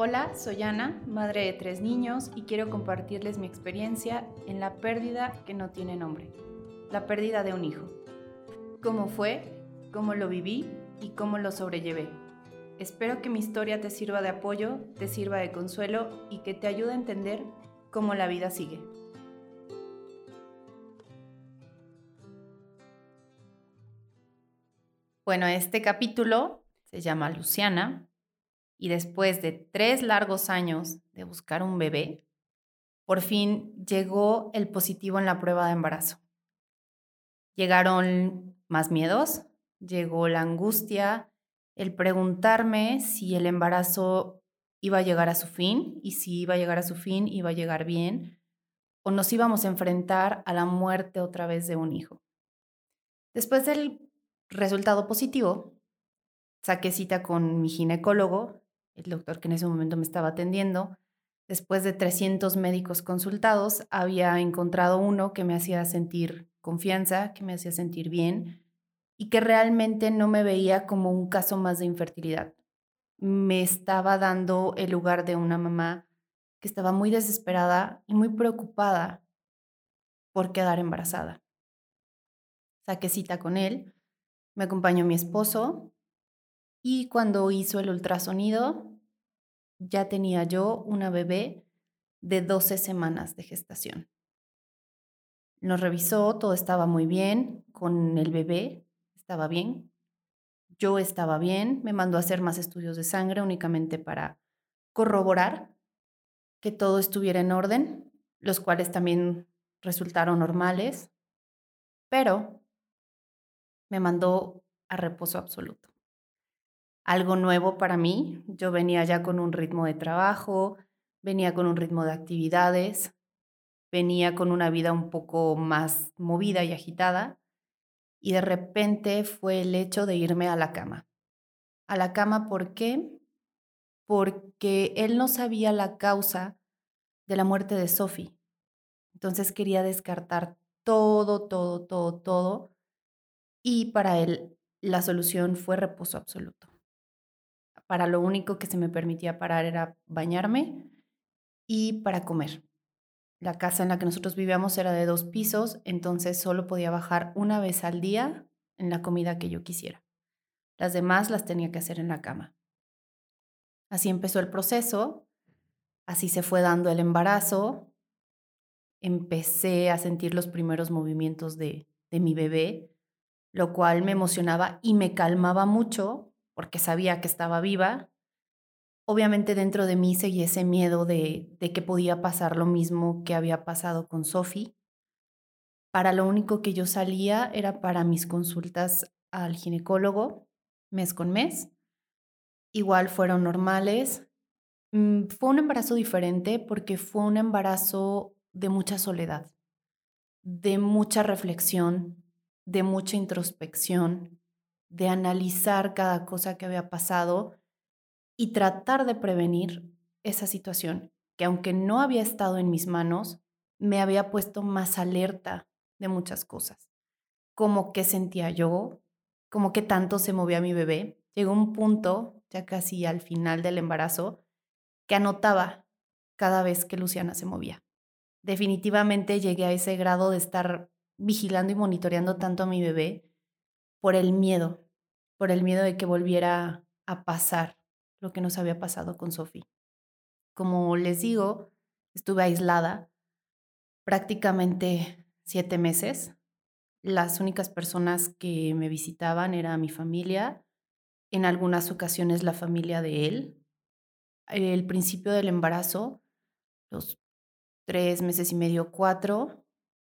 Hola, soy Ana, madre de tres niños y quiero compartirles mi experiencia en la pérdida que no tiene nombre, la pérdida de un hijo. ¿Cómo fue? ¿Cómo lo viví? ¿Y cómo lo sobrellevé? Espero que mi historia te sirva de apoyo, te sirva de consuelo y que te ayude a entender cómo la vida sigue. Bueno, este capítulo se llama Luciana y después de tres largos años de buscar un bebé, por fin llegó el positivo en la prueba de embarazo. Llegaron más miedos, llegó la angustia, el preguntarme si el embarazo iba a llegar a su fin y si iba a llegar a su fin iba a llegar bien o nos íbamos a enfrentar a la muerte otra vez de un hijo. Después del resultado positivo, saqué cita con mi ginecólogo el doctor que en ese momento me estaba atendiendo, después de 300 médicos consultados, había encontrado uno que me hacía sentir confianza, que me hacía sentir bien y que realmente no me veía como un caso más de infertilidad. Me estaba dando el lugar de una mamá que estaba muy desesperada y muy preocupada por quedar embarazada. Saqué cita con él, me acompañó mi esposo y cuando hizo el ultrasonido, ya tenía yo una bebé de 12 semanas de gestación. Nos revisó, todo estaba muy bien, con el bebé estaba bien, yo estaba bien, me mandó a hacer más estudios de sangre únicamente para corroborar que todo estuviera en orden, los cuales también resultaron normales, pero me mandó a reposo absoluto algo nuevo para mí. Yo venía ya con un ritmo de trabajo, venía con un ritmo de actividades, venía con una vida un poco más movida y agitada. Y de repente fue el hecho de irme a la cama. A la cama, ¿por qué? Porque él no sabía la causa de la muerte de Sophie. Entonces quería descartar todo, todo, todo, todo. Y para él la solución fue reposo absoluto para lo único que se me permitía parar era bañarme y para comer. La casa en la que nosotros vivíamos era de dos pisos, entonces solo podía bajar una vez al día en la comida que yo quisiera. Las demás las tenía que hacer en la cama. Así empezó el proceso, así se fue dando el embarazo, empecé a sentir los primeros movimientos de, de mi bebé, lo cual me emocionaba y me calmaba mucho porque sabía que estaba viva. Obviamente dentro de mí seguía ese miedo de, de que podía pasar lo mismo que había pasado con Sophie. Para lo único que yo salía era para mis consultas al ginecólogo mes con mes. Igual fueron normales. Mm, fue un embarazo diferente porque fue un embarazo de mucha soledad, de mucha reflexión, de mucha introspección, de analizar cada cosa que había pasado y tratar de prevenir esa situación que aunque no había estado en mis manos, me había puesto más alerta de muchas cosas. Como qué sentía yo, como qué tanto se movía mi bebé. Llegó un punto, ya casi al final del embarazo, que anotaba cada vez que Luciana se movía. Definitivamente llegué a ese grado de estar vigilando y monitoreando tanto a mi bebé por el miedo, por el miedo de que volviera a pasar lo que nos había pasado con Sofía. Como les digo, estuve aislada prácticamente siete meses. Las únicas personas que me visitaban era mi familia, en algunas ocasiones la familia de él. El principio del embarazo, los tres meses y medio, cuatro,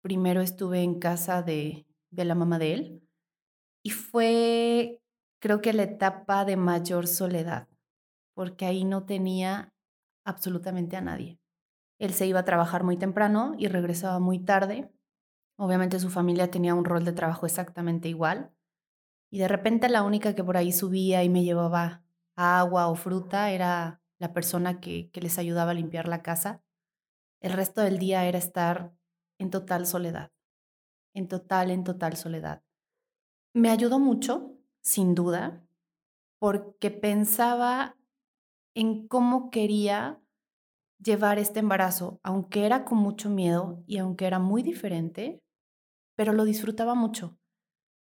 primero estuve en casa de, de la mamá de él y fue, creo que la etapa de mayor soledad, porque ahí no tenía absolutamente a nadie. Él se iba a trabajar muy temprano y regresaba muy tarde. Obviamente su familia tenía un rol de trabajo exactamente igual. Y de repente la única que por ahí subía y me llevaba agua o fruta era la persona que, que les ayudaba a limpiar la casa. El resto del día era estar en total soledad, en total, en total soledad. Me ayudó mucho, sin duda, porque pensaba en cómo quería llevar este embarazo, aunque era con mucho miedo y aunque era muy diferente, pero lo disfrutaba mucho.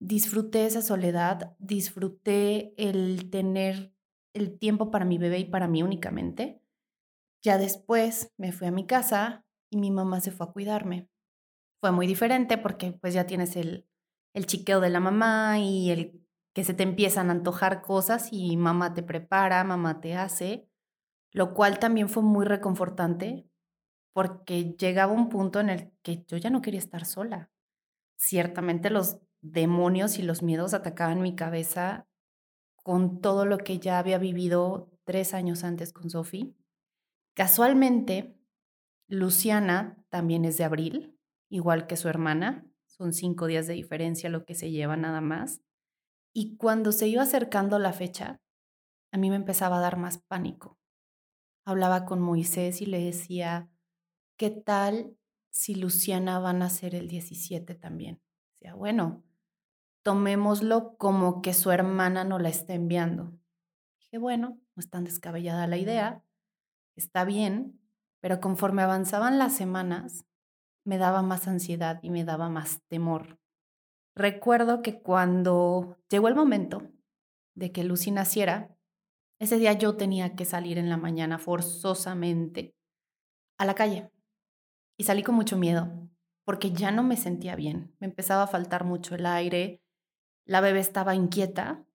Disfruté esa soledad, disfruté el tener el tiempo para mi bebé y para mí únicamente. Ya después me fui a mi casa y mi mamá se fue a cuidarme. Fue muy diferente porque pues ya tienes el, el chiqueo de la mamá y el que se te empiezan a antojar cosas y mamá te prepara, mamá te hace, lo cual también fue muy reconfortante porque llegaba un punto en el que yo ya no quería estar sola. Ciertamente los demonios y los miedos atacaban mi cabeza con todo lo que ya había vivido tres años antes con Sophie. Casualmente, Luciana también es de abril, igual que su hermana. Son cinco días de diferencia lo que se lleva nada más. Y cuando se iba acercando la fecha, a mí me empezaba a dar más pánico. Hablaba con Moisés y le decía, ¿qué tal si Luciana va a nacer el 17 también? Decía, bueno, tomémoslo como que su hermana no la está enviando. Dije, bueno, no es tan descabellada la idea, está bien, pero conforme avanzaban las semanas, me daba más ansiedad y me daba más temor. Recuerdo que cuando llegó el momento de que Lucy naciera, ese día yo tenía que salir en la mañana forzosamente a la calle. Y salí con mucho miedo, porque ya no me sentía bien. Me empezaba a faltar mucho el aire, la bebé estaba inquieta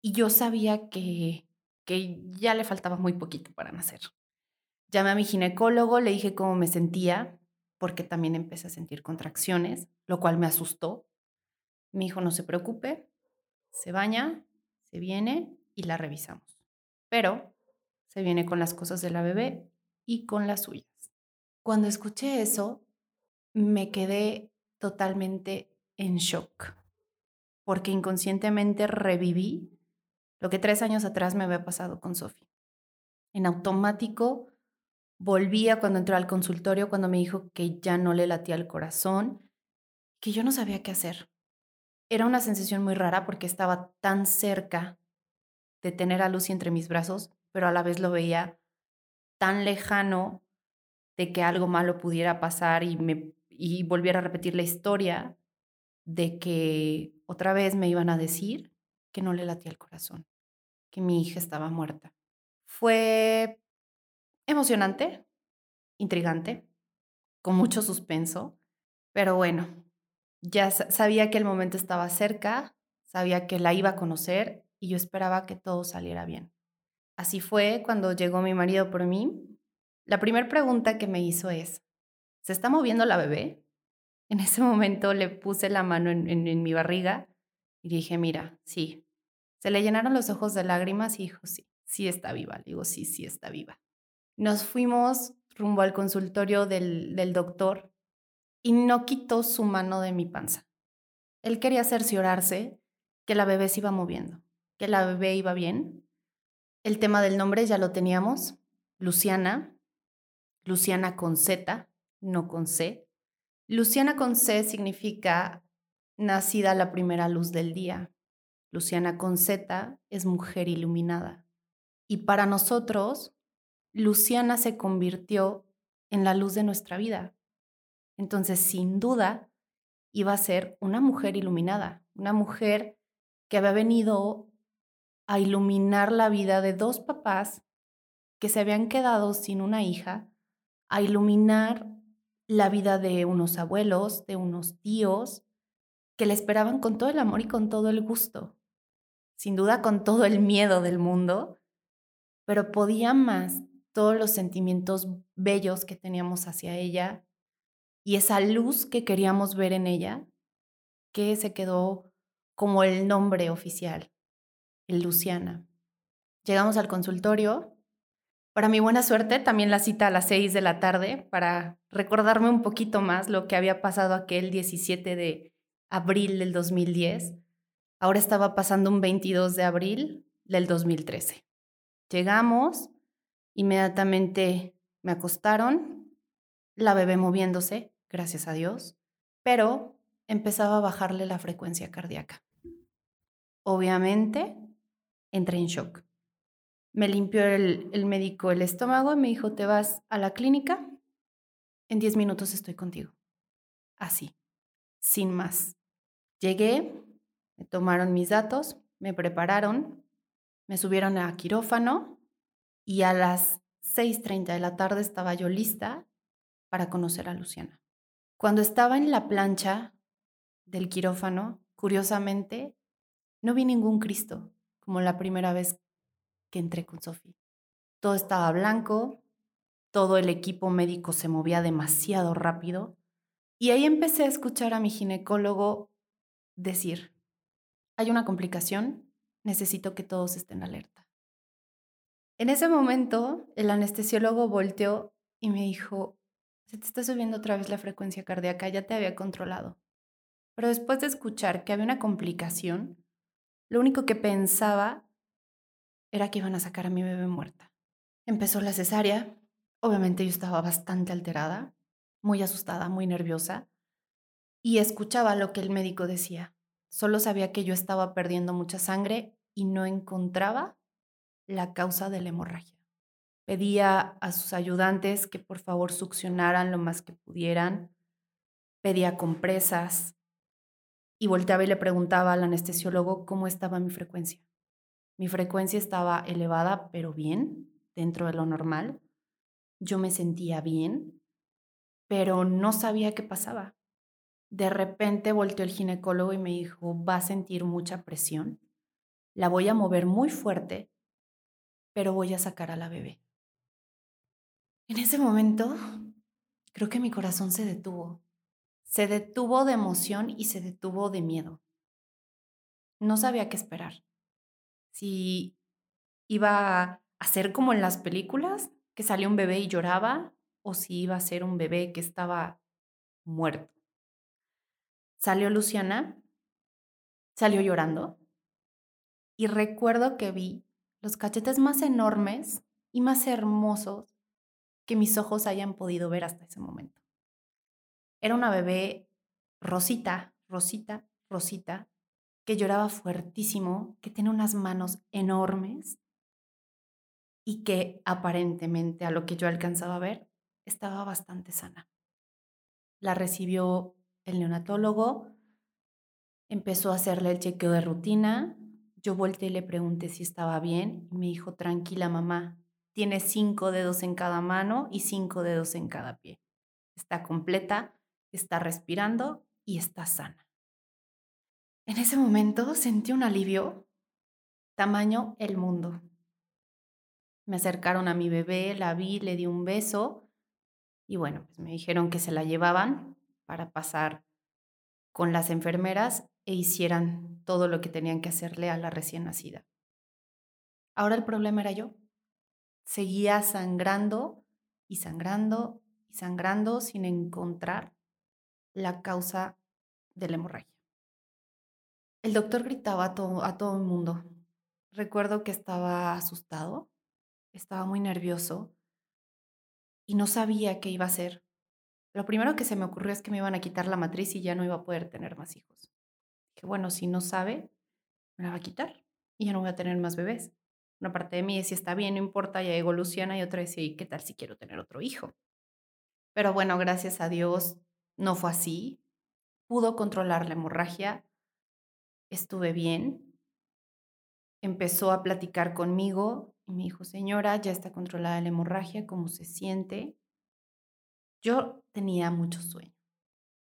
y yo sabía que, que ya le faltaba muy poquito para nacer. Llamé a mi ginecólogo, le dije cómo me sentía, porque también empecé a sentir contracciones, lo cual me asustó. Mi hijo no se preocupe, se baña, se viene y la revisamos. Pero se viene con las cosas de la bebé y con las suyas. Cuando escuché eso, me quedé totalmente en shock porque inconscientemente reviví lo que tres años atrás me había pasado con Sophie. En automático volvía cuando entró al consultorio, cuando me dijo que ya no le latía el corazón, que yo no sabía qué hacer. Era una sensación muy rara porque estaba tan cerca de tener a Lucy entre mis brazos, pero a la vez lo veía tan lejano de que algo malo pudiera pasar y me y volviera a repetir la historia de que otra vez me iban a decir que no le latía el corazón, que mi hija estaba muerta. Fue emocionante, intrigante, con mucho suspenso, pero bueno, ya sabía que el momento estaba cerca, sabía que la iba a conocer y yo esperaba que todo saliera bien. Así fue cuando llegó mi marido por mí. La primera pregunta que me hizo es, ¿se está moviendo la bebé? En ese momento le puse la mano en, mi barriga y dije, mira, sí. Se le llenaron los ojos de lágrimas y dijo, sí, sí está viva. Le digo, sí, sí está viva. Nos fuimos rumbo al consultorio del, del doctor y no quitó su mano de mi panza. Él quería cerciorarse que la bebé se iba moviendo, que la bebé iba bien. El tema del nombre ya lo teníamos, Luciana, Luciana con Z, no con C. Luciana con C significa nacida la primera luz del día. Luciana con Z es mujer iluminada. Y para nosotros, Luciana se convirtió en la luz de nuestra vida. Entonces, sin duda, iba a ser una mujer iluminada, una mujer que había venido a iluminar la vida de dos papás que se habían quedado sin una hija, a iluminar la vida de unos abuelos, de unos tíos, que le esperaban con todo el amor y con todo el gusto, sin duda con todo el miedo del mundo, pero podía más todos los sentimientos bellos que teníamos hacia ella y esa luz que queríamos ver en ella, que se quedó como el nombre oficial, el Luciana. Llegamos al consultorio para mi buena suerte, también la cita a las 6 de la tarde para recordarme un poquito más lo que había pasado aquel 17 de abril del 2010. Ahora estaba pasando un 22 de abril del 2013. Llegamos, inmediatamente me acostaron, la bebé moviéndose, gracias a Dios, pero empezaba a bajarle la frecuencia cardíaca. Obviamente, entré en shock Me limpió el, el médico el estómago y me dijo, te vas a la clínica, en 10 minutos estoy contigo. Así, sin más. Llegué, me tomaron mis datos, me prepararon, me subieron a quirófano y a las 6.30 de la tarde estaba yo lista para conocer a Luciana. Cuando estaba en la plancha del quirófano, curiosamente, no vi ningún Cristo, como la primera vez que entré con Sofía. Todo estaba blanco, todo el equipo médico se movía demasiado rápido y ahí empecé a escuchar a mi ginecólogo decir, hay una complicación, necesito que todos estén alerta. En ese momento, el anestesiólogo volteó y me dijo, se te está subiendo otra vez la frecuencia cardíaca, ya te había controlado. Pero después de escuchar que había una complicación, lo único que pensaba era que iban a sacar a mi bebé muerta. Empezó la cesárea, obviamente yo estaba bastante alterada, muy asustada, muy nerviosa, y escuchaba lo que el médico decía. Solo sabía que yo estaba perdiendo mucha sangre y no encontraba la causa de la hemorragia. Pedía a sus ayudantes que por favor succionaran lo más que pudieran. Pedía compresas y volteaba y le preguntaba al anestesiólogo cómo estaba mi frecuencia. Mi frecuencia estaba elevada, pero bien, dentro de lo normal. Yo me sentía bien, pero no sabía qué pasaba. De repente volteó el ginecólogo y me dijo, va a sentir mucha presión, la voy a mover muy fuerte, pero voy a sacar a la bebé. En ese momento, creo que mi corazón se detuvo. Se detuvo de emoción y se detuvo de miedo. No sabía qué esperar. Si iba a ser como en las películas, que salió un bebé y lloraba, o si iba a ser un bebé que estaba muerto. Salió Luciana, salió llorando, y recuerdo que vi los cachetes más enormes y más hermosos que mis ojos hayan podido ver hasta ese momento. Era una bebé rosita, rosita, rosita, que lloraba fuertísimo, que tenía unas manos enormes y que aparentemente, a lo que yo alcanzaba a ver, estaba bastante sana. La recibió el neonatólogo, empezó a hacerle el chequeo de rutina. Yo volteé y le pregunté si estaba bien y me dijo, tranquila mamá, tiene cinco dedos en cada mano y cinco dedos en cada pie. Está completa, está respirando y está sana. En ese momento sentí un alivio, tamaño el mundo. Me acercaron a mi bebé, la vi, le di un beso y bueno, pues me dijeron que se la llevaban para pasar con las enfermeras e hicieran todo lo que tenían que hacerle a la recién nacida. Ahora el problema era yo. Seguía sangrando y sangrando y sangrando sin encontrar la causa de la hemorragia. El doctor gritaba a todo, a todo el mundo. Recuerdo que estaba asustado, estaba muy nervioso y no sabía qué iba a hacer. Lo primero que se me ocurrió es que me iban a quitar la matriz y ya no iba a poder tener más hijos. Dije, bueno, si no sabe, me la va a quitar y ya no voy a tener más bebés. Una parte de mí decía, está bien, no importa, ya llegó Luciana, y otra decía, ¿y qué tal si quiero tener otro hijo? Pero bueno, gracias a Dios no fue así. Pudo controlar la hemorragia, estuve bien. Empezó a platicar conmigo y me dijo, señora, ya está controlada la hemorragia, ¿cómo se siente? Yo tenía mucho sueño.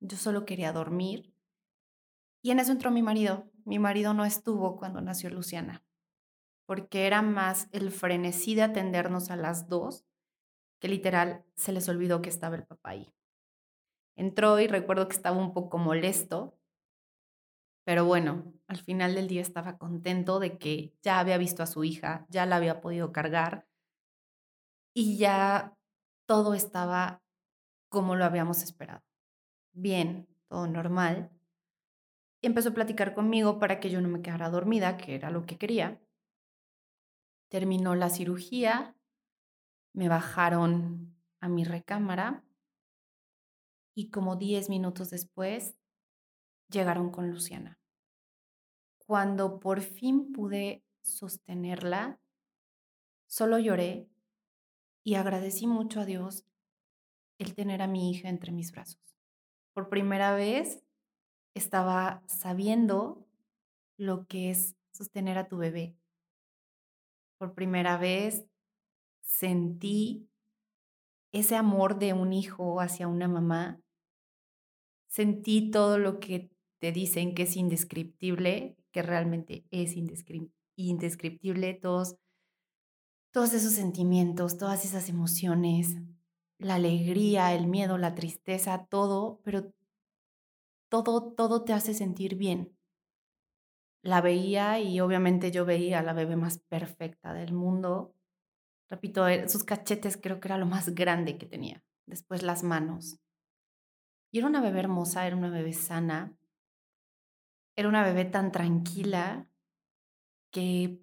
Yo solo quería dormir. Y en eso entró mi marido. Mi marido no estuvo cuando nació Luciana, porque era más el frenesí de atendernos a las dos, que literal se les olvidó que estaba el papá ahí. Entró y recuerdo que estaba un poco molesto, pero bueno, al final del día estaba contento de que ya había visto a su hija, ya la había podido cargar y ya todo estaba como lo habíamos esperado. Bien, todo normal. Empezó a platicar conmigo para que yo no me quedara dormida, que era lo que quería. Terminó la cirugía, me bajaron a mi recámara y como 10 minutos después llegaron con Luciana. Cuando por fin pude sostenerla, Solo lloré y agradecí mucho a Dios el tener a mi hija entre mis brazos. Por primera vez estaba sabiendo lo que es sostener a tu bebé. Por primera vez sentí ese amor de un hijo hacia una mamá. Sentí todo lo que te dicen que es indescriptible, que realmente es indescriptible, todos, todos esos sentimientos, todas esas emociones, la alegría, el miedo, la tristeza, todo, pero todo, todo te hace sentir bien. La veía y obviamente yo veía a la bebé más perfecta del mundo. Repito, eh, sus cachetes creo que era lo más grande que tenía. Después las manos. Y era una bebé hermosa, era una bebé sana. Era una bebé tan tranquila que,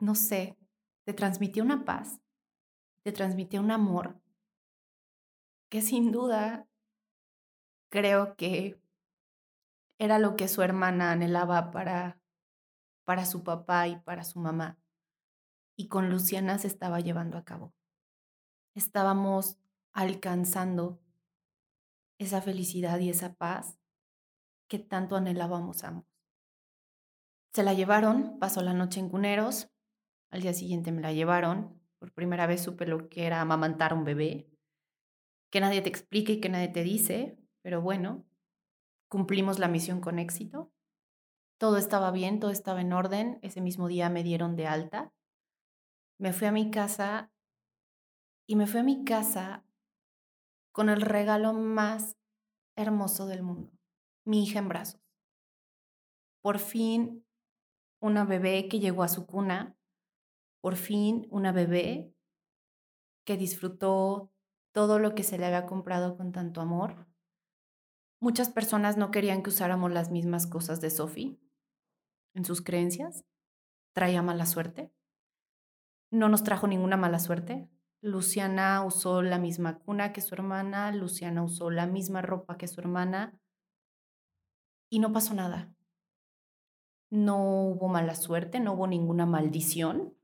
no sé, te transmitía una paz, te transmitía un amor que sin duda creo que era lo que su hermana anhelaba para, para su papá y para su mamá. Y con Luciana se estaba llevando a cabo. Estábamos alcanzando esa felicidad y esa paz que tanto anhelábamos ambos. Se la llevaron, pasó la noche en Cuneros, al día siguiente me la llevaron, por primera vez supe lo que era amamantar un bebé, que nadie te explica y que nadie te dice, pero bueno, cumplimos la misión con éxito. Todo estaba bien, todo estaba en orden. Ese mismo día me dieron de alta. Me fui a mi casa y me fui a mi casa con el regalo más hermoso del mundo, mi hija en brazos. Por fin, una bebé que llegó a su cuna, por fin una bebé que disfrutó todo lo que se le había comprado con tanto amor, Muchas personas no querían que usáramos las mismas cosas de Sophie en sus creencias. Traía mala suerte. No nos trajo ninguna mala suerte. Luciana usó la misma cuna que su hermana, Luciana usó la misma ropa que su hermana y no pasó nada. No hubo mala suerte, no hubo ninguna maldición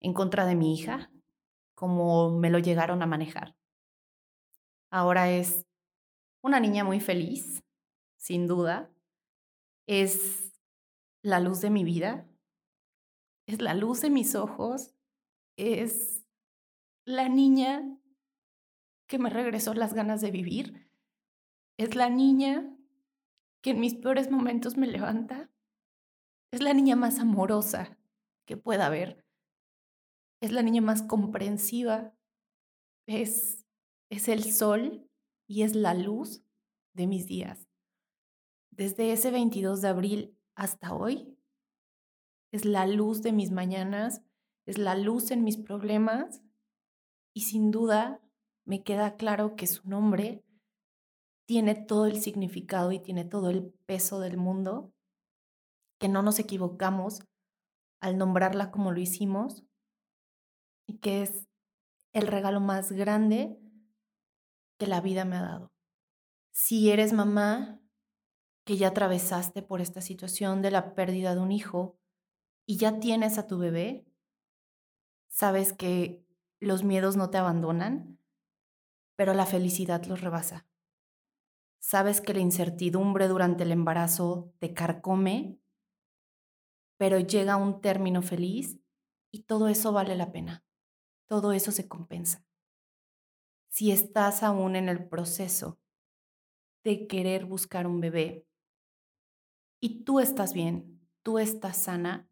en contra de mi hija, como me lo llegaron a manejar. Ahora es una niña muy feliz, sin duda. Es la luz de mi vida, es la luz de mis ojos, es la niña que me regresó las ganas de vivir, es la niña que en mis peores momentos me levanta, es la niña más amorosa que pueda haber, es la niña más comprensiva, es, es el sol y es la luz de mis días. Desde ese 22 de abril hasta hoy, es la luz de mis mañanas, es la luz en mis problemas y sin duda me queda claro que su nombre tiene todo el significado y tiene todo el peso del mundo, que no nos equivocamos al nombrarla como lo hicimos y que es el regalo más grande que la vida me ha dado. Si eres mamá que ya atravesaste por esta situación de la pérdida de un hijo y ya tienes a tu bebé, sabes que los miedos no te abandonan, pero la felicidad los rebasa. Sabes que la incertidumbre durante el embarazo te carcome, pero llega un término feliz y todo eso vale la pena. Todo eso se compensa si estás aún en el proceso de querer buscar un bebé y tú estás bien, tú estás sana,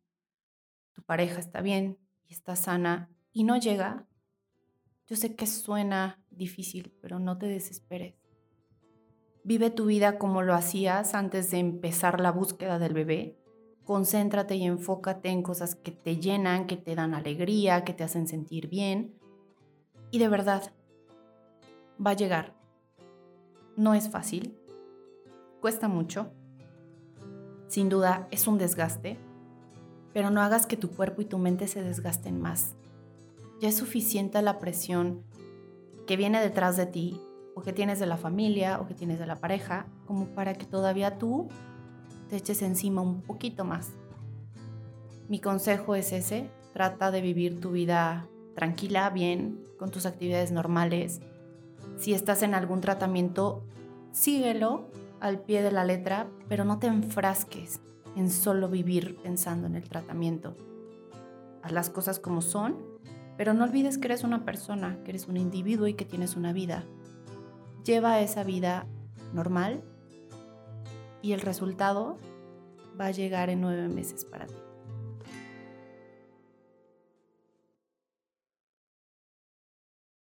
tu pareja está bien y está sana y no llega, yo sé que suena difícil, pero no te desesperes. Vive tu vida como lo hacías antes de empezar la búsqueda del bebé. Concéntrate y enfócate en cosas que te llenan, que te dan alegría, que te hacen sentir bien. Y de verdad, va a llegar. No es fácil, cuesta mucho, sin duda es un desgaste, pero no hagas que tu cuerpo y tu mente se desgasten más. Ya es suficiente la presión que viene detrás de ti o que tienes de la familia o que tienes de la pareja como para que todavía tú te eches encima un poquito más. Mi consejo es ese, trata de vivir tu vida tranquila, bien, con tus actividades normales. Si estás en algún tratamiento, síguelo al pie de la letra, pero no te enfrasques en solo vivir pensando en el tratamiento. Haz las cosas como son, pero no olvides que eres una persona, que eres un individuo y que tienes una vida. Lleva esa vida normal y el resultado va a llegar en nueve meses para ti.